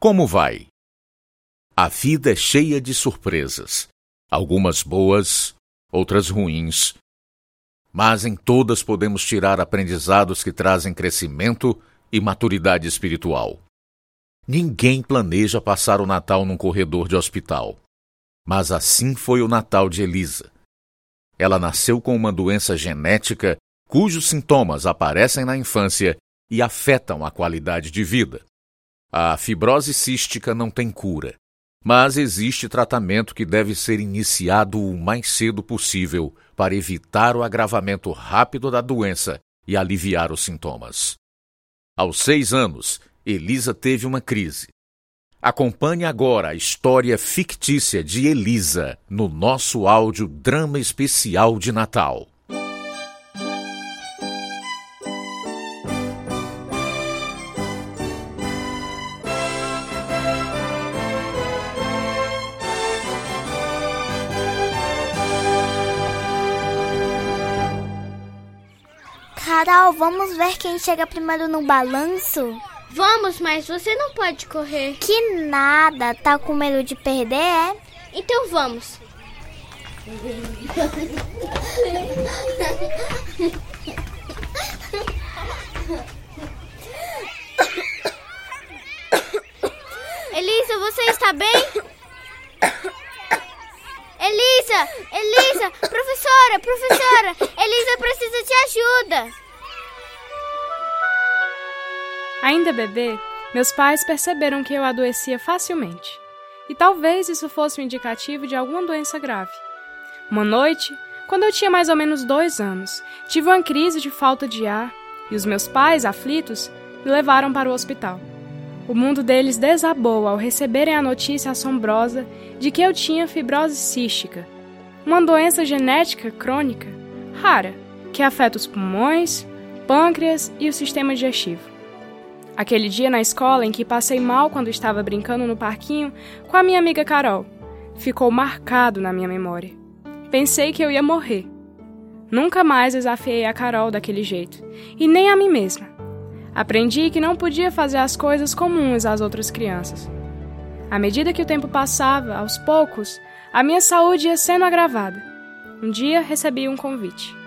Como vai? A vida é cheia de surpresas, algumas boas, outras ruins. Mas em todas podemos tirar aprendizados que trazem crescimento e maturidade espiritual. Ninguém planeja passar o Natal num corredor de hospital. Mas assim foi o Natal de Elisa. Ela nasceu com uma doença genética cujos sintomas aparecem na infância e afetam a qualidade de vida. A fibrose cística não tem cura, mas existe tratamento que deve ser iniciado o mais cedo possível para evitar o agravamento rápido da doença e aliviar os sintomas. Aos seis anos, Elisa teve uma crise. Acompanhe agora a história fictícia de Elisa no nosso áudio Drama Especial de Natal. Vamos ver quem chega primeiro no balanço? Vamos, mas você não pode correr. Que nada, tá com medo de perder, é? Então vamos. Elisa, você está bem? Elisa! Elisa! Professora! Professora! Elisa precisa de ajuda! Ainda bebê, meus pais perceberam que eu adoecia facilmente. E talvez isso fosse um indicativo de alguma doença grave. Uma noite, quando eu tinha mais ou menos dois anos, tive uma crise de falta de ar e os meus pais, aflitos, me levaram para o hospital. O mundo deles desabou ao receberem a notícia assombrosa de que eu tinha fibrose cística, uma doença genética crônica rara que afeta os pulmões, pâncreas e o sistema digestivo. Aquele dia na escola em que passei mal quando estava brincando no parquinho com a minha amiga Carol ficou marcado na minha memória. Pensei que eu ia morrer. Nunca mais desafiei a Carol daquele jeito, e nem a mim mesma. Aprendi que não podia fazer as coisas comuns às outras crianças. À medida que o tempo passava, aos poucos, a minha saúde ia sendo agravada. Um dia recebi um convite.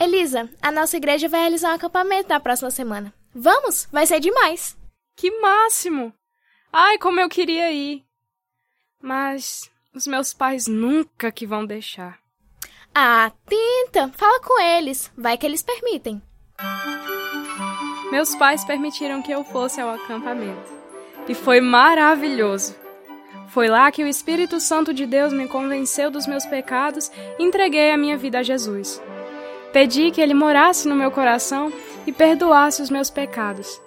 Elisa, a nossa igreja vai realizar um acampamento na próxima semana. Vamos? Vai ser demais. Que máximo! Ai, como eu queria ir. Mas os meus pais nunca que vão deixar. Ah, tenta, fala com eles. Vai que eles permitem. Meus pais permitiram que eu fosse ao acampamento. E foi maravilhoso. Foi lá que o Espírito Santo de Deus me convenceu dos meus pecados e entreguei a minha vida a Jesus. Pedi que ele morasse no meu coração e perdoasse os meus pecados.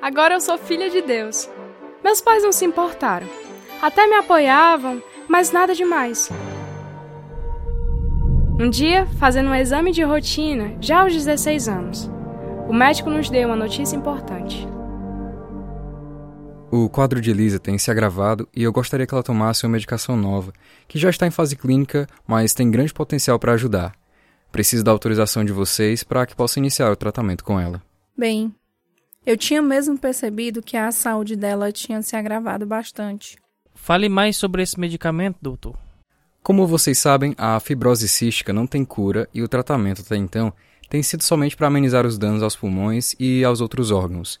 Agora eu sou filha de Deus. Meus pais não se importaram. Até me apoiavam, mas nada demais. Um dia, fazendo um exame de rotina, já aos 16 anos, o médico nos deu uma notícia importante. O quadro de Elisa tem se agravado e eu gostaria que ela tomasse uma medicação nova, que já está em fase clínica, mas tem grande potencial para ajudar. Preciso da autorização de vocês para que possa iniciar o tratamento com ela. Bem, eu tinha mesmo percebido que a saúde dela tinha se agravado bastante. Fale mais sobre esse medicamento, doutor. Como vocês sabem, a fibrose cística não tem cura e o tratamento até então tem sido somente para amenizar os danos aos pulmões e aos outros órgãos.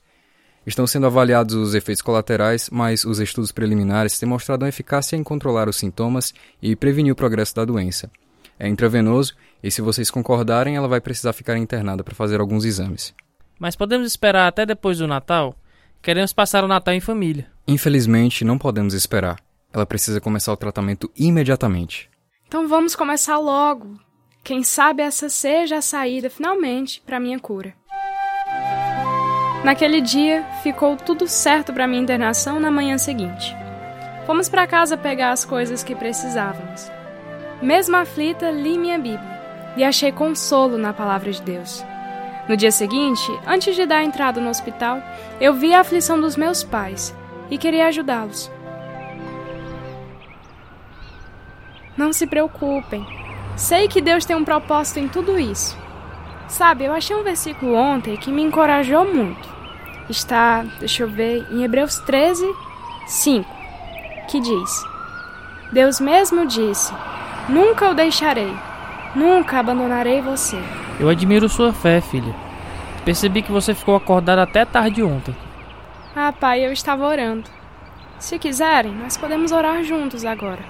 Estão sendo avaliados os efeitos colaterais, mas os estudos preliminares têm mostrado uma eficácia em controlar os sintomas e prevenir o progresso da doença. É intravenoso e se vocês concordarem, ela vai precisar ficar internada para fazer alguns exames. Mas podemos esperar até depois do Natal? Queremos passar o Natal em família. Infelizmente, não podemos esperar. Ela precisa começar o tratamento imediatamente. Então vamos começar logo. Quem sabe essa seja a saída, finalmente, para minha cura. Naquele dia, ficou tudo certo para minha internação na manhã seguinte. Fomos para casa pegar as coisas que precisávamos. Mesmo aflita, li minha Bíblia e achei consolo na palavra de Deus. No dia seguinte, antes de dar entrada no hospital, eu vi a aflição dos meus pais e queria ajudá-los. Não se preocupem. Sei que Deus tem um propósito em tudo isso. Sabe, eu achei um versículo ontem que me encorajou muito. está, deixa eu ver, em Hebreus 13, 5, que diz: Deus mesmo disse: Nunca o deixarei, nunca abandonarei você. Eu admiro sua fé, filha. Percebi que você ficou acordada até tarde ontem. Ah, pai, eu estava orando. Se quiserem, nós podemos orar juntos agora.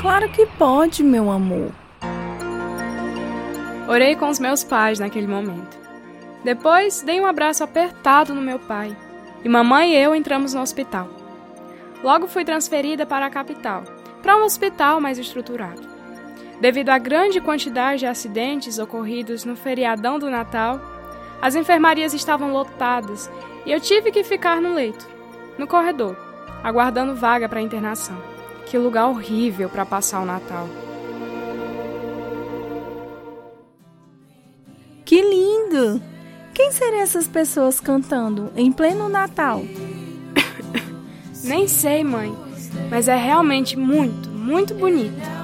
Claro que pode, meu amor. Orei com os meus pais naquele momento. Depois, dei um abraço apertado no meu pai. E mamãe e eu entramos no hospital. Logo fui transferida para a capital, para um hospital mais estruturado. Devido à grande quantidade de acidentes ocorridos no feriadão do Natal, as enfermarias estavam lotadas e eu tive que ficar no leito, no corredor, aguardando vaga para internação. Que lugar horrível para passar o Natal. Que lindo! Quem seriam essas pessoas cantando em pleno Natal? Nem sei, mãe, mas é realmente muito, muito bonito.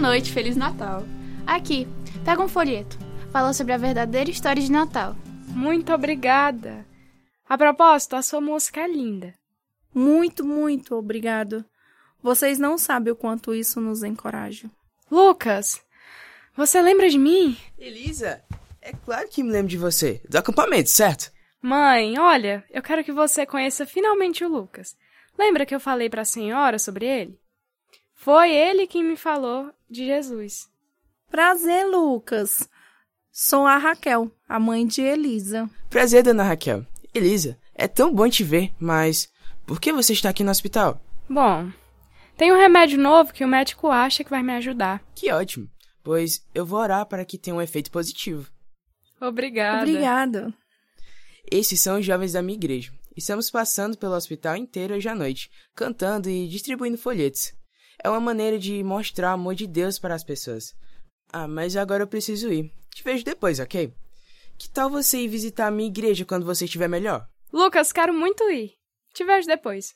Noite, Feliz Natal. Aqui, pega um folheto. Fala sobre a verdadeira história de Natal. Muito obrigada. A propósito, a sua música é linda. Muito, muito obrigado. Vocês não sabem o quanto isso nos encoraja. Lucas, você lembra de mim? Elisa, é claro que me lembro de você. Do acampamento, certo? Mãe, olha, eu quero que você conheça finalmente o Lucas. Lembra que eu falei para a senhora sobre ele? Foi ele quem me falou de Jesus. Prazer, Lucas. Sou a Raquel, a mãe de Elisa. Prazer, dona Raquel. Elisa, é tão bom te ver, mas por que você está aqui no hospital? Bom, tem um remédio novo que o médico acha que vai me ajudar. Que ótimo, pois eu vou orar para que tenha um efeito positivo. Obrigada. Obrigada. Esses são os jovens da minha igreja. Estamos passando pelo hospital inteiro hoje à noite, cantando e distribuindo folhetos. É uma maneira de mostrar o amor de Deus para as pessoas. Ah, mas agora eu preciso ir. Te vejo depois, ok? Que tal você ir visitar a minha igreja quando você estiver melhor? Lucas, quero muito ir. Te vejo depois.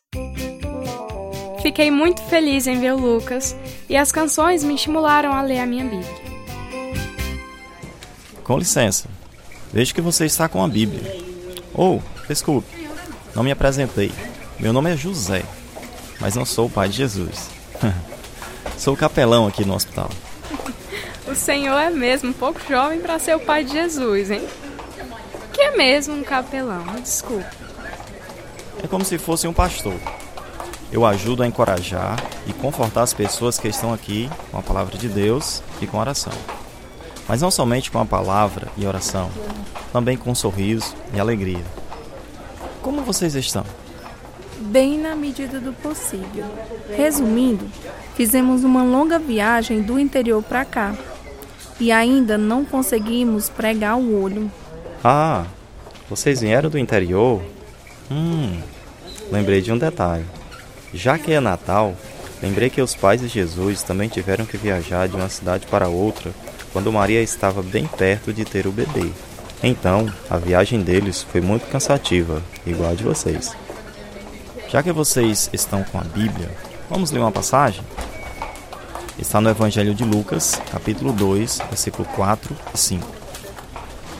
Fiquei muito feliz em ver o Lucas e as canções me estimularam a ler a minha Bíblia. Com licença. Vejo que você está com a Bíblia. Oh, desculpe. Não me apresentei. Meu nome é José, mas não sou o pai de Jesus. Sou capelão aqui no hospital. O senhor é mesmo um pouco jovem para ser o pai de Jesus, hein? Que é mesmo um capelão? Desculpe. É como se fosse um pastor. Eu ajudo a encorajar e confortar as pessoas que estão aqui com a palavra de Deus e com oração. Mas não somente com a palavra e oração, também com um sorriso e alegria. Como vocês estão? Bem na medida do possível. Resumindo, fizemos uma longa viagem do interior para cá e ainda não conseguimos pregar o olho. Ah, vocês vieram do interior? Hum, lembrei de um detalhe. Já que é Natal, lembrei que os pais de Jesus também tiveram que viajar de uma cidade para outra quando Maria estava bem perto de ter o bebê. Então, a viagem deles foi muito cansativa, igual a de vocês. Já que vocês estão com a Bíblia, vamos ler uma passagem? Está no Evangelho de Lucas, capítulo 2, versículo 4 e 5.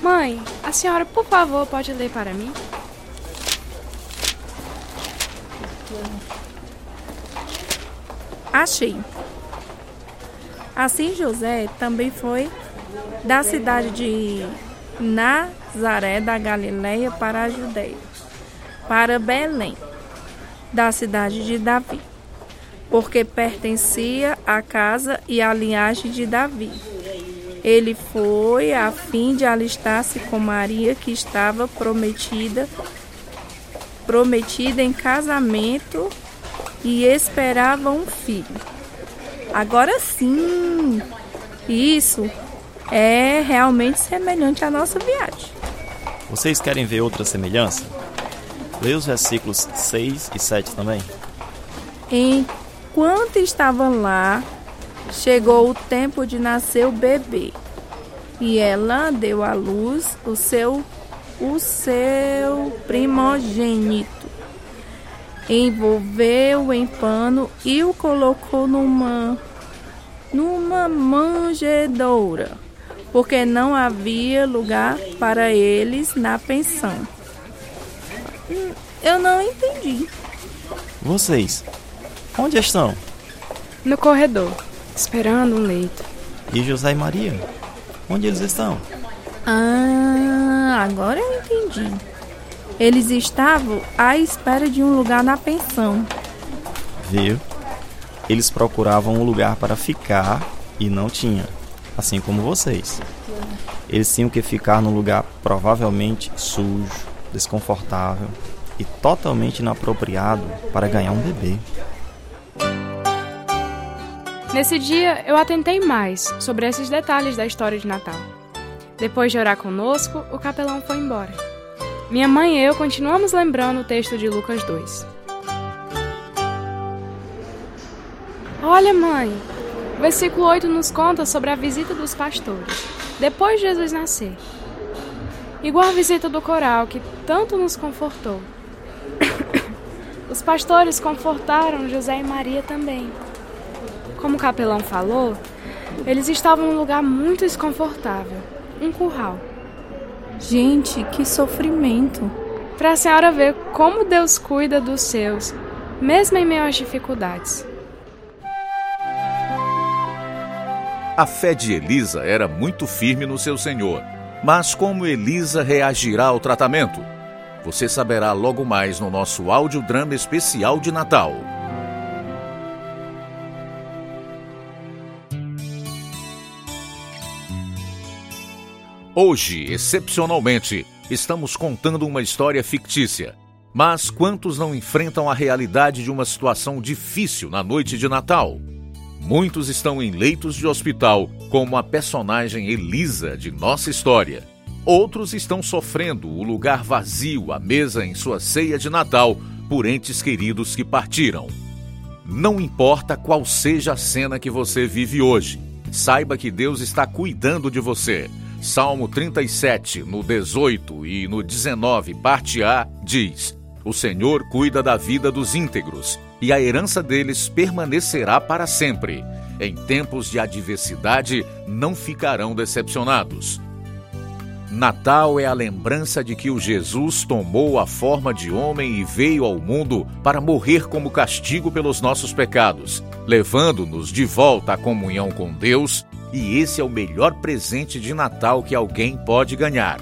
Mãe, a senhora, por favor, pode ler para mim? Achei. Assim José também foi da cidade de Nazaré da Galileia para a Judéia, para Belém, da cidade de Davi, porque pertencia à casa e à linhagem de Davi. Ele foi a fim de alistar-se com Maria, que estava prometida, prometida em casamento e esperava um filho. Agora sim, isso é realmente semelhante à nossa viagem. Vocês querem ver outra semelhança? Leia os versículos 6 e 7 também. Enquanto estavam lá, chegou o tempo de nascer o bebê. E ela deu à luz o seu o seu primogênito. Envolveu em pano e o colocou numa numa manjedoura, porque não havia lugar para eles na pensão. Eu não entendi. Vocês, onde estão? No corredor, esperando um leito. E José e Maria? Onde eles estão? Ah, agora eu entendi. Eles estavam à espera de um lugar na pensão. Viu? Eles procuravam um lugar para ficar e não tinha, assim como vocês. Eles tinham que ficar num lugar provavelmente sujo, desconfortável e totalmente inapropriado para ganhar um bebê. Nesse dia, eu atentei mais sobre esses detalhes da história de Natal. Depois de orar conosco, o capelão foi embora. Minha mãe e eu continuamos lembrando o texto de Lucas 2. Olha, mãe, o versículo 8 nos conta sobre a visita dos pastores, depois de Jesus nascer. Igual a visita do coral que tanto nos confortou. Os pastores confortaram José e Maria também. Como o capelão falou, eles estavam num lugar muito desconfortável um curral. Gente, que sofrimento! Para a senhora ver como Deus cuida dos seus, mesmo em meio às dificuldades. A fé de Elisa era muito firme no seu Senhor. Mas como Elisa reagirá ao tratamento? Você saberá logo mais no nosso audiodrama especial de Natal. Hoje, excepcionalmente, estamos contando uma história fictícia. Mas quantos não enfrentam a realidade de uma situação difícil na noite de Natal? Muitos estão em leitos de hospital, como a personagem Elisa de nossa história. Outros estão sofrendo o lugar vazio à mesa em sua ceia de Natal por entes queridos que partiram. Não importa qual seja a cena que você vive hoje, saiba que Deus está cuidando de você. Salmo 37, no 18 e no 19, parte A, diz: O Senhor cuida da vida dos íntegros, e a herança deles permanecerá para sempre. Em tempos de adversidade, não ficarão decepcionados. Natal é a lembrança de que o Jesus tomou a forma de homem e veio ao mundo para morrer como castigo pelos nossos pecados, levando-nos de volta à comunhão com Deus e esse é o melhor presente de Natal que alguém pode ganhar.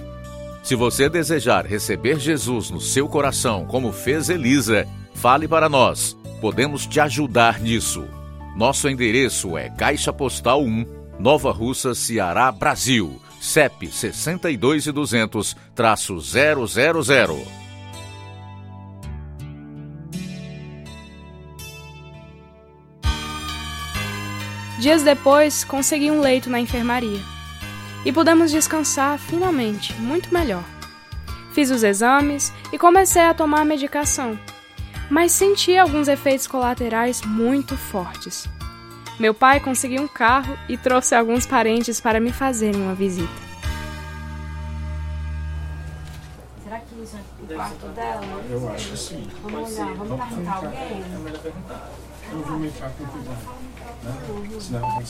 Se você desejar receber Jesus no seu coração, como fez Elisa, fale para nós podemos te ajudar nisso. Nosso endereço é Caixa Postal 1, Nova Russa, Ceará, Brasil. CEP 62200-000. Dias depois, consegui um leito na enfermaria. E pudemos descansar, finalmente, muito melhor. Fiz os exames e comecei a tomar a medicação mas senti alguns efeitos colaterais muito fortes. Meu pai conseguiu um carro e trouxe alguns parentes para me fazerem uma visita. Será que isso é o quarto dela? Eu acho que sim. Vamos olhar, vamos perguntar alguém? É melhor perguntar. Eu vou entrar com cuidado. Né?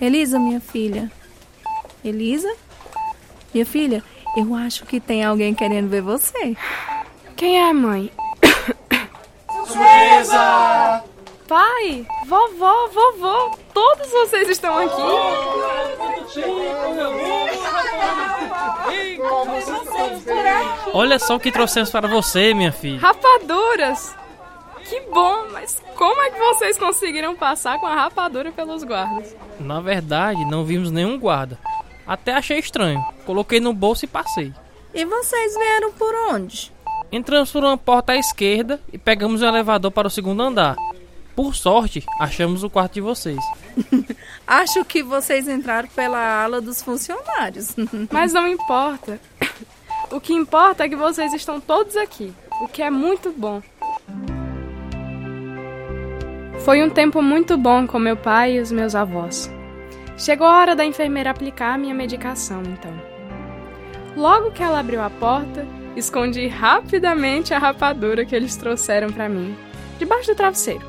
Elisa, minha filha. Elisa? Minha filha, eu acho que tem alguém querendo ver você. Quem é, mãe? Pai, vovó, vovó, todos vocês estão aqui. Olha só o que trouxemos para você, minha filha. Rapaduras! Que bom, mas como é que vocês conseguiram passar com a rapadura pelos guardas? Na verdade, não vimos nenhum guarda. Até achei estranho. Coloquei no bolso e passei. E vocês vieram por onde? Entramos por uma porta à esquerda e pegamos o elevador para o segundo andar. Por sorte, achamos o quarto de vocês. Acho que vocês entraram pela ala dos funcionários. Mas não importa. O que importa é que vocês estão todos aqui, o que é muito bom. Foi um tempo muito bom com meu pai e os meus avós. Chegou a hora da enfermeira aplicar a minha medicação, então. Logo que ela abriu a porta, escondi rapidamente a rapadura que eles trouxeram para mim, debaixo do travesseiro.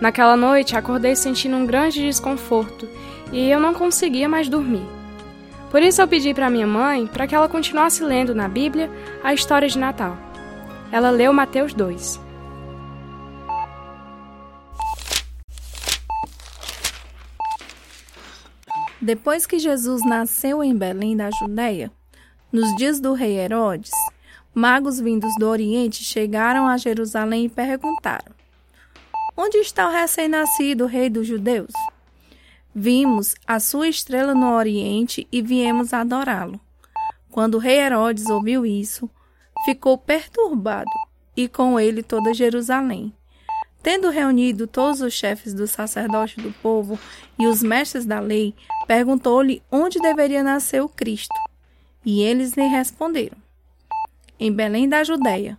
Naquela noite, acordei sentindo um grande desconforto e eu não conseguia mais dormir. Por isso eu pedi para minha mãe para que ela continuasse lendo na Bíblia a história de Natal. Ela leu Mateus 2. Depois que Jesus nasceu em Belém da Judéia, nos dias do rei Herodes, magos vindos do Oriente chegaram a Jerusalém e perguntaram: Onde está o recém-nascido rei dos judeus? Vimos a sua estrela no Oriente e viemos adorá-lo. Quando o rei Herodes ouviu isso, ficou perturbado, e com ele toda Jerusalém. Tendo reunido todos os chefes dos sacerdotes do povo e os mestres da lei, perguntou-lhe onde deveria nascer o Cristo. E eles lhe responderam: Em Belém da Judéia,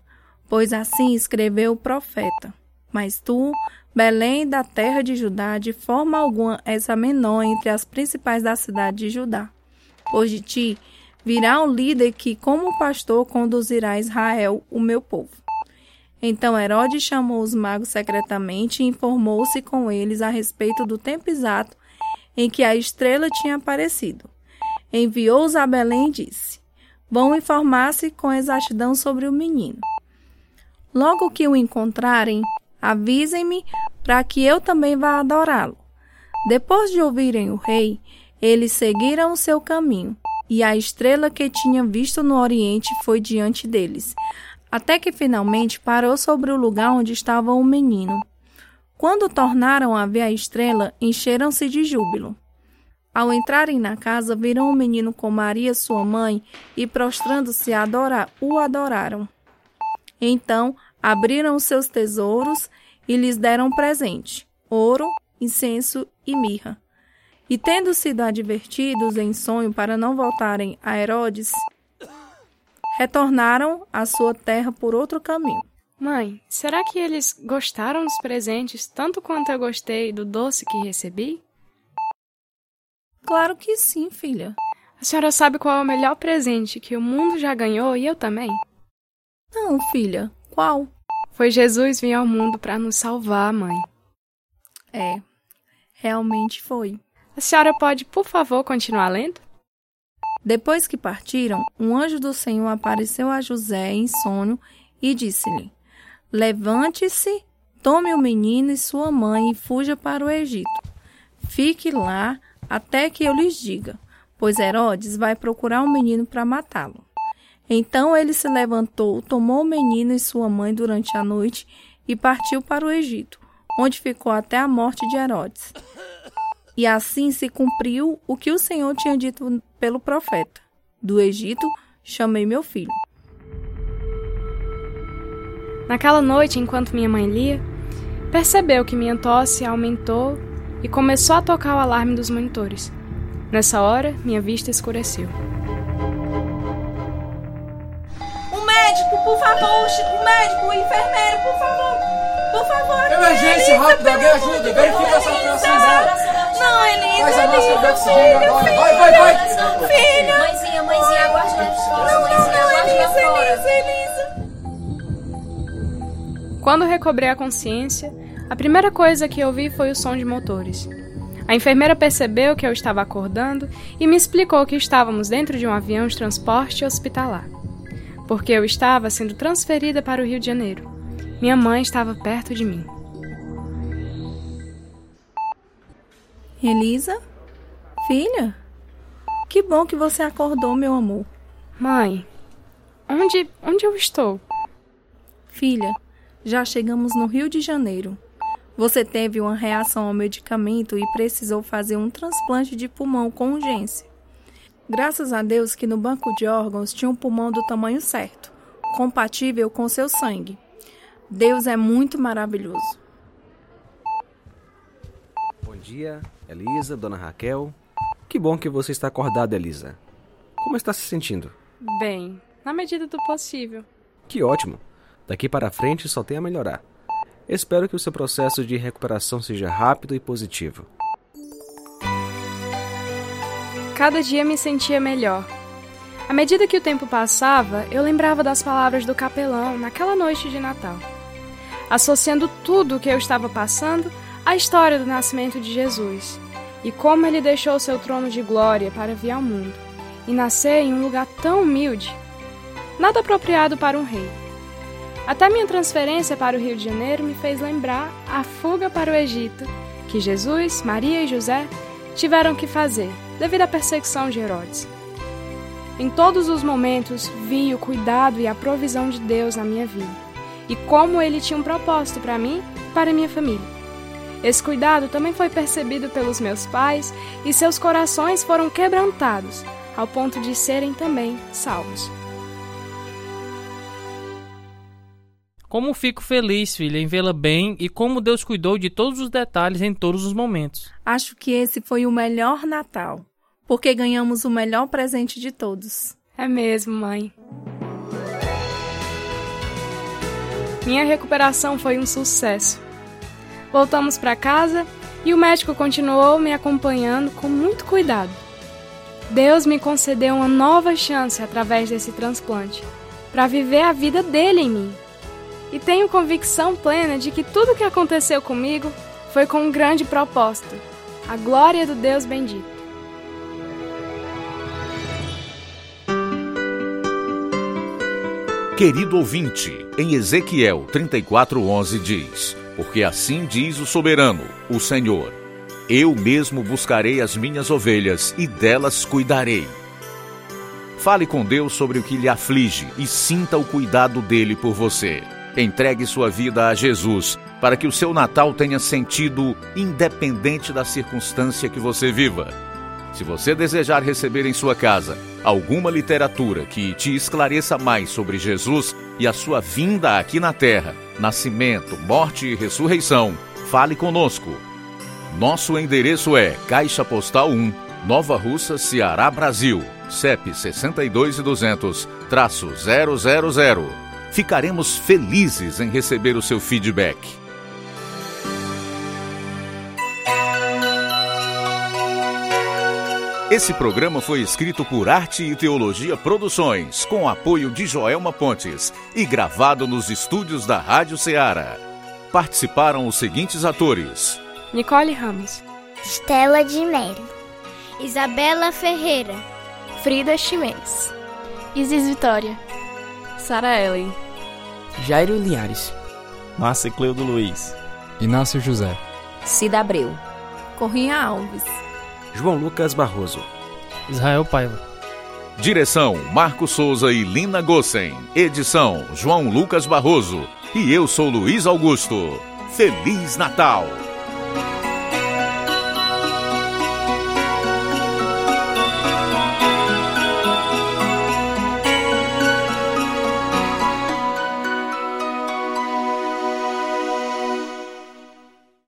pois assim escreveu o profeta. Mas tu, Belém da terra de Judá, de forma alguma és a menor entre as principais da cidade de Judá. Pois de ti virá um líder que, como pastor, conduzirá Israel, o meu povo. Então Herodes chamou os magos secretamente e informou-se com eles a respeito do tempo exato em que a estrela tinha aparecido. Enviou-os a Belém e disse: Vão informar-se com exatidão sobre o menino. Logo que o encontrarem, avisem-me para que eu também vá adorá-lo. Depois de ouvirem o rei, eles seguiram o seu caminho, e a estrela que tinham visto no oriente foi diante deles, até que finalmente parou sobre o lugar onde estava o menino. Quando tornaram a ver a estrela, encheram-se de júbilo. Ao entrarem na casa, viram o menino com Maria, sua mãe, e prostrando-se a adorar, o adoraram. Então abriram seus tesouros e lhes deram presente: ouro, incenso e mirra. E tendo sido advertidos em sonho para não voltarem a Herodes, retornaram à sua terra por outro caminho. Mãe, será que eles gostaram dos presentes tanto quanto eu gostei do doce que recebi? Claro que sim, filha. A senhora sabe qual é o melhor presente que o mundo já ganhou e eu também? Não, filha. Qual? Foi Jesus vir ao mundo para nos salvar, mãe. É, realmente foi. A senhora pode, por favor, continuar lendo? Depois que partiram, um anjo do Senhor apareceu a José em sonho e disse-lhe: Levante-se, tome o menino e sua mãe e fuja para o Egito. Fique lá até que eu lhes diga, pois Herodes vai procurar o um menino para matá-lo. Então ele se levantou, tomou o menino e sua mãe durante a noite e partiu para o Egito, onde ficou até a morte de Herodes. E assim se cumpriu o que o Senhor tinha dito pelo profeta: Do Egito chamei meu filho. Naquela noite, enquanto minha mãe lia, percebeu que minha tosse aumentou e começou a tocar o alarme dos monitores. Nessa hora, minha vista escureceu. O médico, por favor, o médico, o enfermeiro, por favor. Por favor. Emergência, rápido, alguém ajuda. Verifica a saturação dela. Não, Elisa, Faz a Elisa, oxigênio agora. Vai, vai, vai. Filha. Mãezinha, mãezinha, aguarde lá fora. Não, Mãezinha, não, lá Elisa. Elisa, Elisa. Quando recobrei a consciência, a primeira coisa que ouvi foi o som de motores. A enfermeira percebeu que eu estava acordando e me explicou que estávamos dentro de um avião de transporte hospitalar, porque eu estava sendo transferida para o Rio de Janeiro. Minha mãe estava perto de mim. Elisa? Filha? Que bom que você acordou, meu amor. Mãe, onde, onde eu estou? Filha, já chegamos no Rio de Janeiro. Você teve uma reação ao medicamento e precisou fazer um transplante de pulmão com urgência. Graças a Deus que no banco de órgãos tinha um pulmão do tamanho certo, compatível com seu sangue. Deus é muito maravilhoso. Bom dia, Elisa, dona Raquel. Que bom que você está acordada, Elisa. Como está se sentindo? Bem, na medida do possível. Que ótimo. Daqui para frente só tem a melhorar. Espero que o seu processo de recuperação seja rápido e positivo. Cada dia me sentia melhor. À medida que o tempo passava, eu lembrava das palavras do capelão naquela noite de Natal, associando tudo o que eu estava passando à história do nascimento de Jesus e como ele deixou seu trono de glória para vir ao mundo e nascer em um lugar tão humilde, nada apropriado para um rei. Até minha transferência para o Rio de Janeiro me fez lembrar a fuga para o Egito que Jesus, Maria e José tiveram que fazer devido à perseguição de Herodes. Em todos os momentos vi o cuidado e a provisão de Deus na minha vida e como ele tinha um propósito para mim e para minha família. Esse cuidado também foi percebido pelos meus pais e seus corações foram quebrantados ao ponto de serem também salvos. Como fico feliz, filha, em vê-la bem e como Deus cuidou de todos os detalhes em todos os momentos. Acho que esse foi o melhor Natal, porque ganhamos o melhor presente de todos. É mesmo, mãe. Minha recuperação foi um sucesso. Voltamos para casa e o médico continuou me acompanhando com muito cuidado. Deus me concedeu uma nova chance através desse transplante para viver a vida dele em mim. E tenho convicção plena de que tudo o que aconteceu comigo foi com um grande propósito a glória do Deus bendito. Querido ouvinte, em Ezequiel 34:11 diz: Porque assim diz o soberano, o Senhor: Eu mesmo buscarei as minhas ovelhas e delas cuidarei. Fale com Deus sobre o que lhe aflige e sinta o cuidado dele por você. Entregue sua vida a Jesus para que o seu Natal tenha sentido independente da circunstância que você viva. Se você desejar receber em sua casa alguma literatura que te esclareça mais sobre Jesus e a sua vinda aqui na terra, nascimento, morte e ressurreição, fale conosco. Nosso endereço é Caixa Postal 1, Nova Russa, Ceará, Brasil, CEP 62200-000. Ficaremos felizes em receber o seu feedback. Esse programa foi escrito por Arte e Teologia Produções, com apoio de Joelma Pontes e gravado nos estúdios da Rádio Ceará. Participaram os seguintes atores: Nicole Ramos, Stella de Mello, Isabela Ferreira, Frida Chimenez, Isis Vitória, Sara Ellen, Jairo Linhares, Márcia Cleudo Luiz, Inácio José, Cida Abreu, Corrinha Alves, João Lucas Barroso, Israel Paiva. Direção: Marco Souza e Lina Gossen. Edição: João Lucas Barroso. E eu sou Luiz Augusto. Feliz Natal!